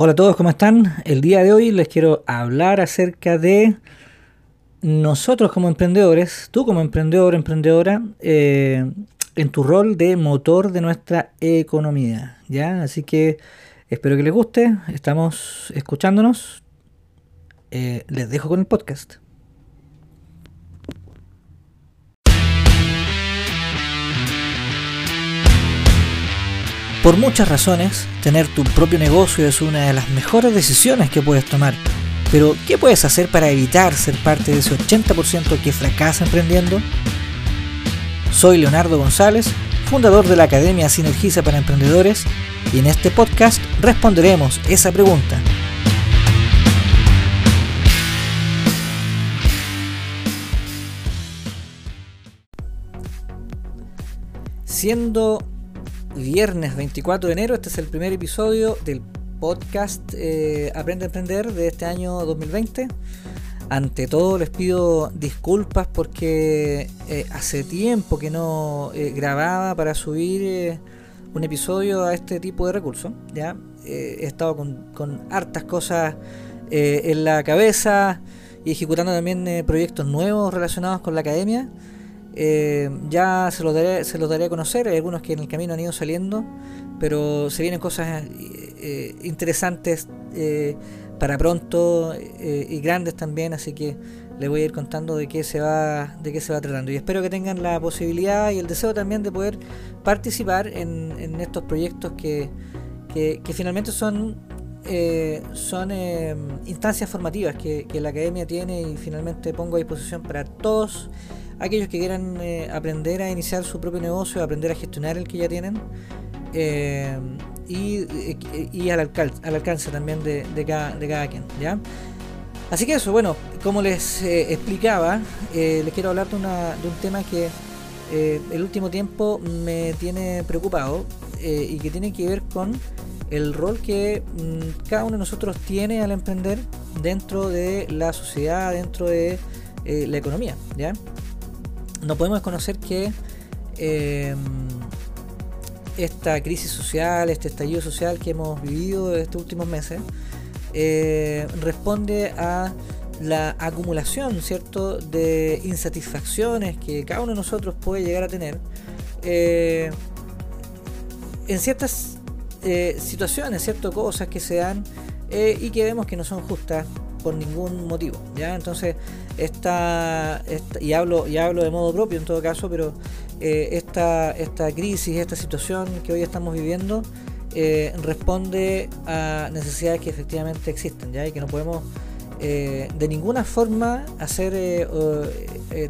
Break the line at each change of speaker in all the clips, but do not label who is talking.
Hola a todos, ¿cómo están? El día de hoy les quiero hablar acerca de nosotros como emprendedores, tú como emprendedor, emprendedora, eh, en tu rol de motor de nuestra economía, ¿ya? Así que espero que les guste, estamos escuchándonos, eh, les dejo con el podcast. Por muchas razones, tener tu propio negocio es una de las mejores decisiones que puedes tomar. Pero, ¿qué puedes hacer para evitar ser parte de ese 80% que fracasa emprendiendo? Soy Leonardo González, fundador de la Academia Sinergiza para Emprendedores, y en este podcast responderemos esa pregunta. Siendo viernes 24 de enero. Este es el primer episodio del podcast eh, Aprende a Emprender de este año 2020. Ante todo les pido disculpas porque eh, hace tiempo que no eh, grababa para subir un episodio a este tipo de recursos. ¿ya? he estado con, con hartas cosas en la cabeza y ejecutando también proyectos nuevos relacionados con la academia. Eh, ya se los, daré, se los daré a conocer, hay algunos que en el camino han ido saliendo, pero se vienen cosas eh, interesantes eh, para pronto y grandes también, así que les voy a ir contando de qué se va de qué se va tratando. Y espero que tengan la posibilidad y el deseo también de poder participar en, estos proyectos que, que, finalmente son son instancias formativas que la academia tiene y finalmente pongo a disposición para todos aquellos que quieran eh, aprender a iniciar su propio negocio, aprender a gestionar el que ya tienen eh, y, al, alcance, al alcance también de, cada, de cada quien. ¿ya? Así que eso, bueno, como les eh, explicaba, les quiero hablar de, una, de un tema que el último tiempo me tiene preocupado y que tiene que ver con el rol que mm, cada uno de nosotros tiene al emprender dentro de la sociedad, dentro de la economía. ¿ya? No podemos conocer que em, esta crisis social, este estallido social que hemos vivido estos últimos meses, eh, responde a la acumulación, ¿cierto?, de insatisfacciones que cada uno de nosotros puede llegar a tener eh, en ciertas eh, situaciones, ciertas cosas que se dan y que vemos que no son justas por ningún motivo, ¿ya? Entonces, esta, y, hablo, y hablo de modo propio en todo caso, pero eh, esta, esta crisis, esta situación que hoy estamos viviendo, eh, responde a necesidades que efectivamente existen, ¿ya? Y que no podemos eh, de ninguna forma hacer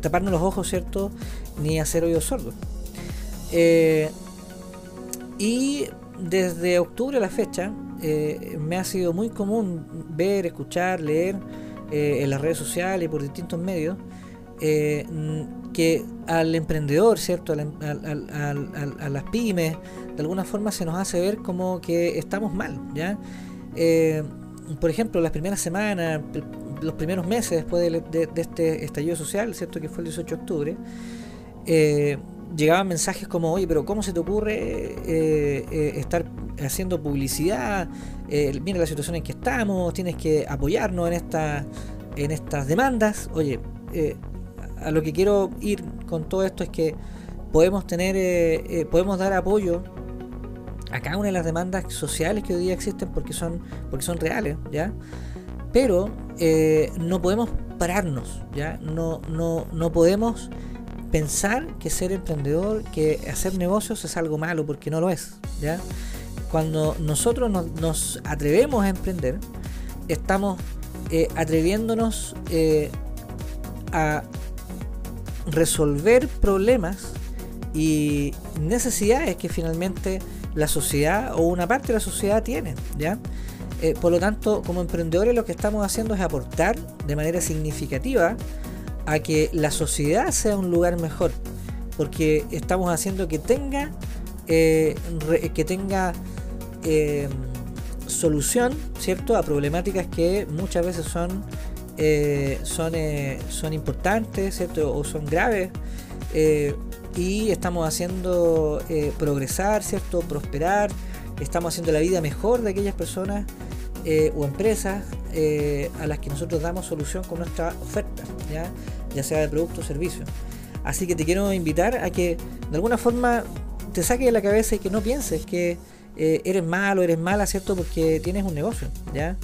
taparnos los ojos, ¿cierto? Ni hacer oídos sordos. y desde octubre a la fecha, me ha sido muy común ver, escuchar, leer eh, en las redes sociales y por distintos medios, eh, que al emprendedor, ¿cierto? A, las pymes, de alguna forma se nos hace ver como que estamos mal, ¿ya? Eh, por ejemplo, las primeras semanas, los primeros meses después de, este estallido social, ¿cierto? Que fue el 18 de octubre, llegaban mensajes como, oye, pero ¿cómo se te ocurre estar haciendo publicidad, eh, mira la situación en que estamos, tienes que apoyarnos en, esta, en estas demandas. Oye, eh, a lo que quiero ir con todo esto es que podemos tener, eh, podemos dar apoyo a cada una de las demandas sociales que hoy día existen porque son, porque son reales, ¿ya? Pero no podemos pararnos, ¿ya? No, no, no podemos pensar que ser emprendedor, que hacer negocios es algo malo, porque no lo es, ¿ya? cuando nosotros nos, atrevemos a emprender, estamos eh, atreviéndonos eh, a resolver problemas y necesidades que finalmente la sociedad o una parte de la sociedad tiene, ¿ya? Eh, por lo tanto, como emprendedores lo que estamos haciendo es aportar de manera significativa a que la sociedad sea un lugar mejor, porque estamos haciendo que tenga, que tenga Em, solución, ¿cierto? A problemáticas que muchas veces son, eh, son, eh, son importantes, ¿cierto? O son graves. Eh, y estamos haciendo progresar, ¿cierto? Prosperar. Estamos haciendo la vida mejor de aquellas personas eh, o empresas a las que nosotros damos solución con nuestra oferta, ¿ya? Ya sea de producto o servicio. Así que te quiero invitar a que de alguna forma te saques de la cabeza y que no pienses que eres malo, eres mala, ¿cierto? Porque tienes un negocio, ¿ya?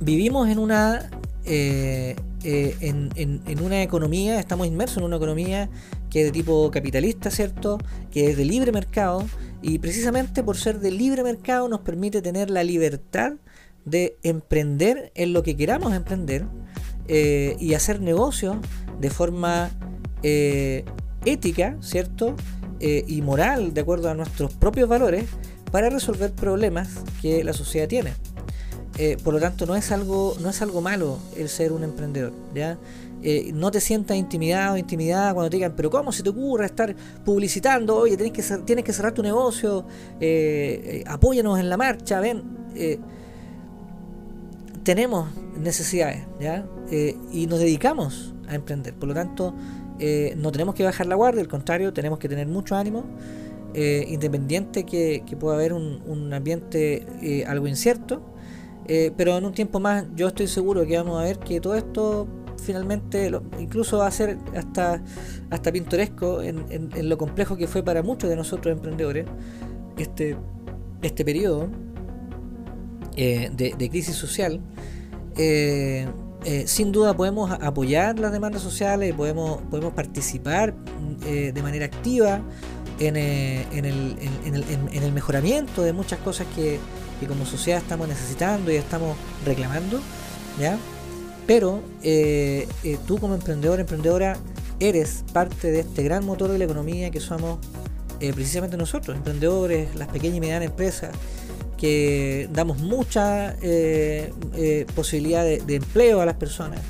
vivimos en una eh, en, una economía, estamos inmersos en una economía que es de tipo capitalista, ¿cierto? Que es de libre mercado y precisamente por ser de libre mercado nos permite tener la libertad de emprender en lo que queramos emprender eh, y hacer negocios de forma eh, ética, ¿cierto? y moral, de acuerdo a nuestros propios valores, para resolver problemas que la sociedad tiene. Eh, por lo tanto, no es algo, no es algo malo el ser un emprendedor, ¿ya? Eh, no te sientas intimidado intimidada cuando te digan, pero ¿cómo se te ocurre estar publicitando? Oye, tienes que, tienes que cerrar tu negocio, eh, apóyanos en la marcha, ven. Tenemos necesidades, ¿ya? y nos dedicamos a emprender. Por lo tanto, no tenemos que bajar la guardia, al contrario, tenemos que tener mucho ánimo. independiente que, pueda haber un, ambiente algo incierto, eh, pero en un tiempo más yo estoy seguro que vamos a ver que todo esto finalmente incluso va a ser hasta, hasta pintoresco en, lo complejo que fue para muchos de nosotros emprendedores este, este periodo eh, de, crisis social. Eh, sin duda podemos apoyar las demandas sociales, podemos, podemos participar de manera activa en, en, el, en el mejoramiento de muchas cosas que, que como sociedad estamos necesitando y estamos reclamando, ¿ya? Pero eh, eh, tú como emprendedor, emprendedora, eres parte de este gran motor de la economía que somos eh, precisamente nosotros, emprendedores, las pequeñas y medianas empresas, que damos mucha posibilidad de, empleo a las personas,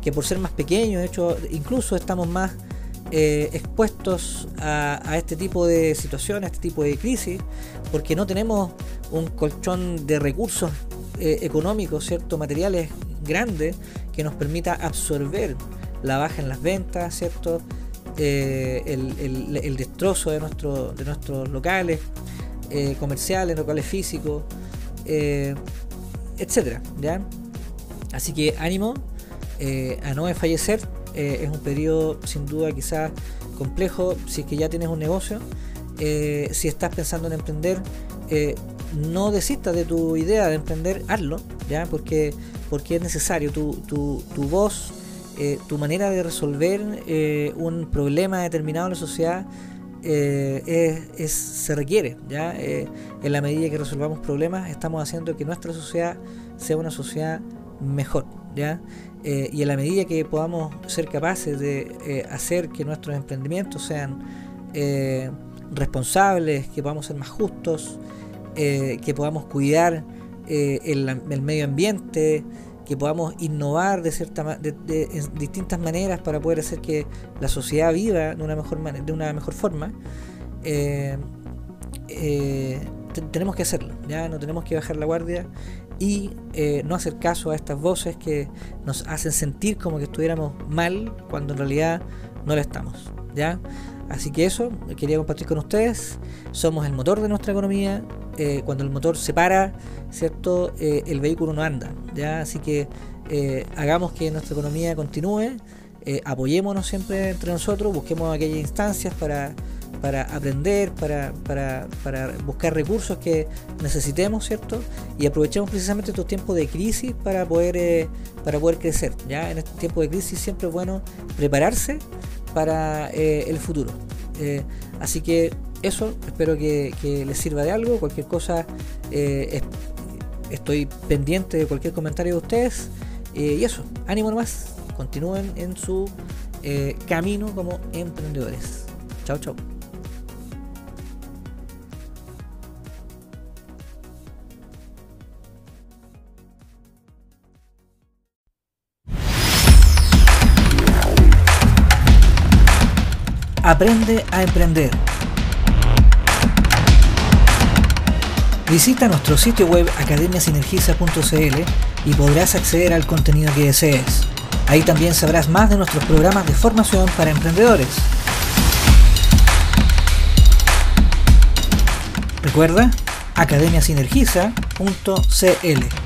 que por ser más pequeños, de hecho, incluso estamos más expuestos a, este tipo de situaciones, a este tipo de crisis, porque no tenemos un colchón de recursos eh, económicos, ¿cierto? materiales grandes que nos permita absorber la baja en las ventas, ¿cierto? Eh, el, destrozo de, nuestro, de nuestros locales eh, comerciales, locales físicos, etcétera, ¿ya? Así que ánimo a no desfallecer. es un periodo sin duda quizás complejo si es que ya tienes un negocio. si estás pensando en emprender, no desistas de tu idea de emprender, hazlo, ¿ya? Porque, porque es necesario. Tu, tu, tu voz, eh, tu manera de resolver eh, un problema determinado en la sociedad eh, se requiere, ¿ya? en la medida que resolvamos problemas, estamos haciendo que nuestra sociedad sea una sociedad mejor, ¿ya? y en la medida que podamos ser capaces de hacer que nuestros emprendimientos sean responsables, que podamos ser más justos, eh, que podamos cuidar eh, el, medio ambiente, que podamos innovar de cierta de, en distintas maneras para poder hacer que la sociedad viva de una mejor de una mejor forma eh, tenemos que hacerlo ya no tenemos que bajar la guardia y no hacer caso a estas voces que nos hacen sentir como que estuviéramos mal cuando en realidad no lo estamos ya Así que eso, quería compartir con ustedes. Somos el motor de nuestra economía. Eh, cuando el motor se para, ¿cierto? Eh, el vehículo no anda. ¿ya? Así que eh, hagamos que nuestra economía continúe. apoyémonos siempre entre nosotros. Busquemos aquellas instancias para, para aprender, para, para, para, buscar recursos que necesitemos, ¿cierto? Y aprovechemos precisamente estos tiempos de crisis para poder, para poder crecer. ¿ya? En este tiempo de crisis siempre es bueno prepararse para el futuro. Así que eso, espero que, les sirva de algo. Cualquier cosa, eh, estoy pendiente de cualquier comentario de ustedes. y eso, ánimo nomás, continúen en su camino como emprendedores. Chao, chao. Aprende a emprender. Visita nuestro sitio web academiasinergiza.cl y podrás acceder al contenido que desees. Ahí también sabrás más de nuestros programas de formación para emprendedores. Recuerda, Academia Sinergiza www.cl.